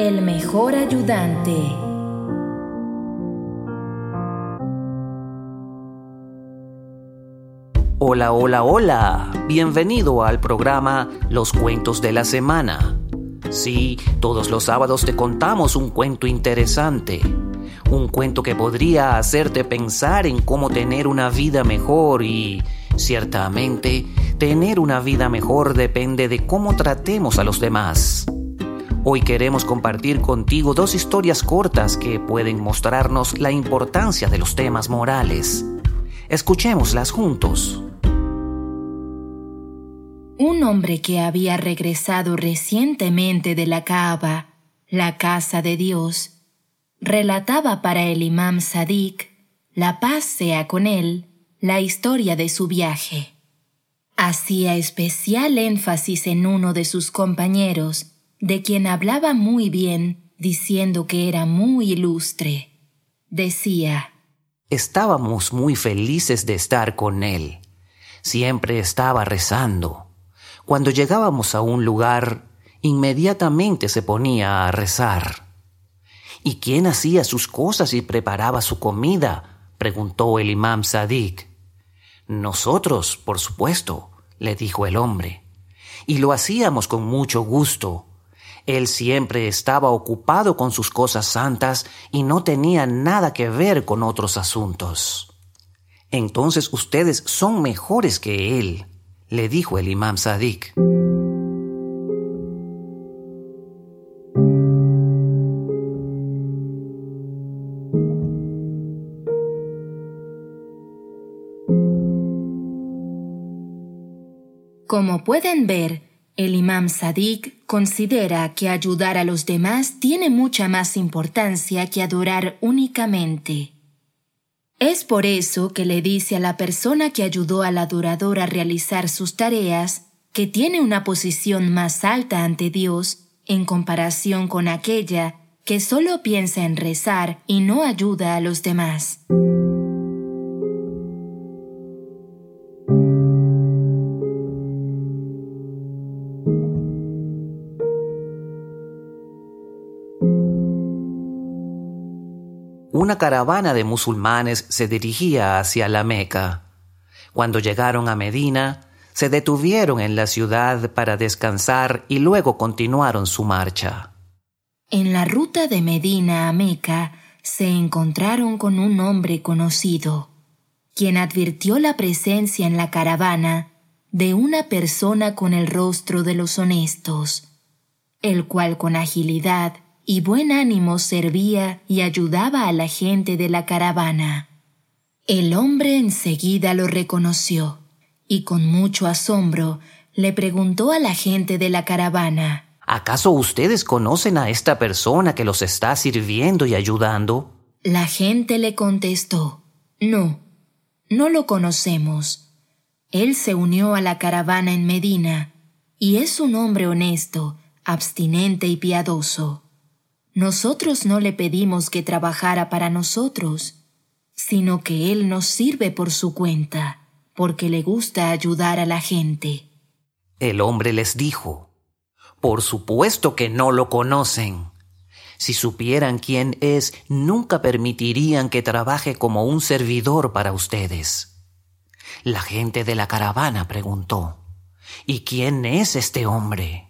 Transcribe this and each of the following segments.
El mejor ayudante. Hola, hola, hola. Bienvenido al programa Los Cuentos de la Semana. Sí, todos los sábados te contamos un cuento interesante. Un cuento que podría hacerte pensar en cómo tener una vida mejor y, ciertamente, tener una vida mejor depende de cómo tratemos a los demás. Hoy queremos compartir contigo dos historias cortas que pueden mostrarnos la importancia de los temas morales. Escuchémoslas juntos. Un hombre que había regresado recientemente de la Kaaba, la casa de Dios, relataba para el imam Sadiq, la paz sea con él, la historia de su viaje. Hacía especial énfasis en uno de sus compañeros, de quien hablaba muy bien, diciendo que era muy ilustre. Decía, Estábamos muy felices de estar con él. Siempre estaba rezando. Cuando llegábamos a un lugar, inmediatamente se ponía a rezar. ¿Y quién hacía sus cosas y preparaba su comida? preguntó el imam Sadik. Nosotros, por supuesto, le dijo el hombre. Y lo hacíamos con mucho gusto él siempre estaba ocupado con sus cosas santas y no tenía nada que ver con otros asuntos. Entonces ustedes son mejores que él, le dijo el imam Sadik. Como pueden ver, el imam Sadiq considera que ayudar a los demás tiene mucha más importancia que adorar únicamente. Es por eso que le dice a la persona que ayudó al adorador a realizar sus tareas que tiene una posición más alta ante Dios en comparación con aquella que solo piensa en rezar y no ayuda a los demás. Una caravana de musulmanes se dirigía hacia la Meca. Cuando llegaron a Medina, se detuvieron en la ciudad para descansar y luego continuaron su marcha. En la ruta de Medina a Meca se encontraron con un hombre conocido, quien advirtió la presencia en la caravana de una persona con el rostro de los honestos, el cual con agilidad y buen ánimo servía y ayudaba a la gente de la caravana. El hombre enseguida lo reconoció y con mucho asombro le preguntó a la gente de la caravana, ¿Acaso ustedes conocen a esta persona que los está sirviendo y ayudando? La gente le contestó, No, no lo conocemos. Él se unió a la caravana en Medina y es un hombre honesto, abstinente y piadoso. Nosotros no le pedimos que trabajara para nosotros, sino que Él nos sirve por su cuenta, porque le gusta ayudar a la gente. El hombre les dijo, Por supuesto que no lo conocen. Si supieran quién es, nunca permitirían que trabaje como un servidor para ustedes. La gente de la caravana preguntó, ¿Y quién es este hombre?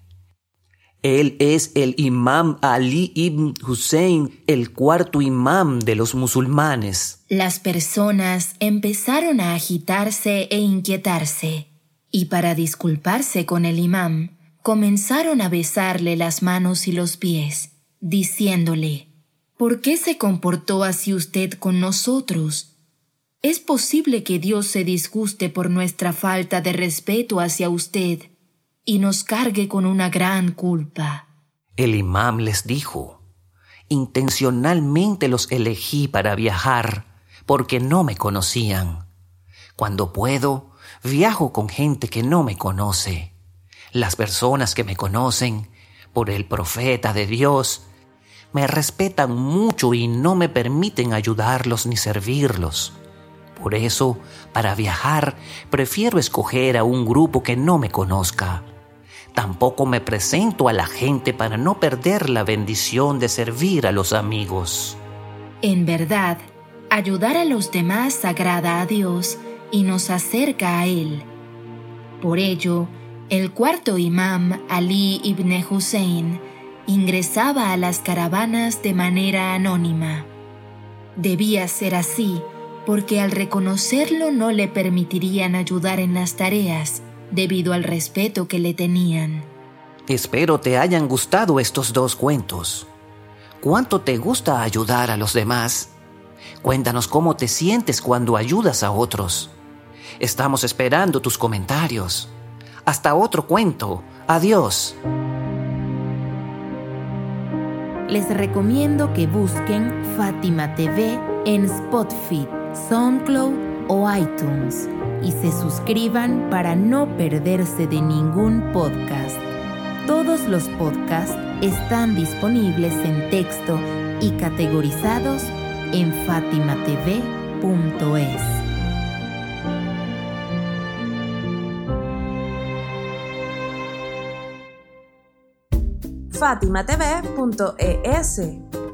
Él es el imam Ali ibn Hussein, el cuarto imam de los musulmanes. Las personas empezaron a agitarse e inquietarse, y para disculparse con el imam, comenzaron a besarle las manos y los pies, diciéndole, ¿Por qué se comportó así usted con nosotros? ¿Es posible que Dios se disguste por nuestra falta de respeto hacia usted y nos cargue con una gran culpa. El imam les dijo, intencionalmente los elegí para viajar porque no me conocían. Cuando puedo, viajo con gente que no me conoce. Las personas que me conocen, por el profeta de Dios, me respetan mucho y no me permiten ayudarlos ni servirlos. Por eso, para viajar, prefiero escoger a un grupo que no me conozca. Tampoco me presento a la gente para no perder la bendición de servir a los amigos. En verdad, ayudar a los demás agrada a Dios y nos acerca a Él. Por ello, el cuarto imam Ali ibn Hussein ingresaba a las caravanas de manera anónima. Debía ser así porque al reconocerlo no le permitirían ayudar en las tareas debido al respeto que le tenían. Espero te hayan gustado estos dos cuentos. ¿Cuánto te gusta ayudar a los demás? Cuéntanos cómo te sientes cuando ayudas a otros. Estamos esperando tus comentarios. Hasta otro cuento. Adiós. Les recomiendo que busquen Fátima TV en Spotify, SoundCloud o iTunes y se suscriban para no perderse de ningún podcast. Todos los podcasts están disponibles en texto y categorizados en fatimatv.es. fatimatv.es.